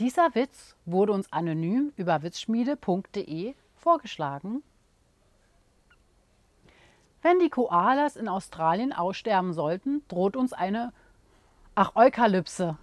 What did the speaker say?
Dieser Witz wurde uns anonym über witzschmiede.de vorgeschlagen. Wenn die Koalas in Australien aussterben sollten, droht uns eine Ach, Eukalypse.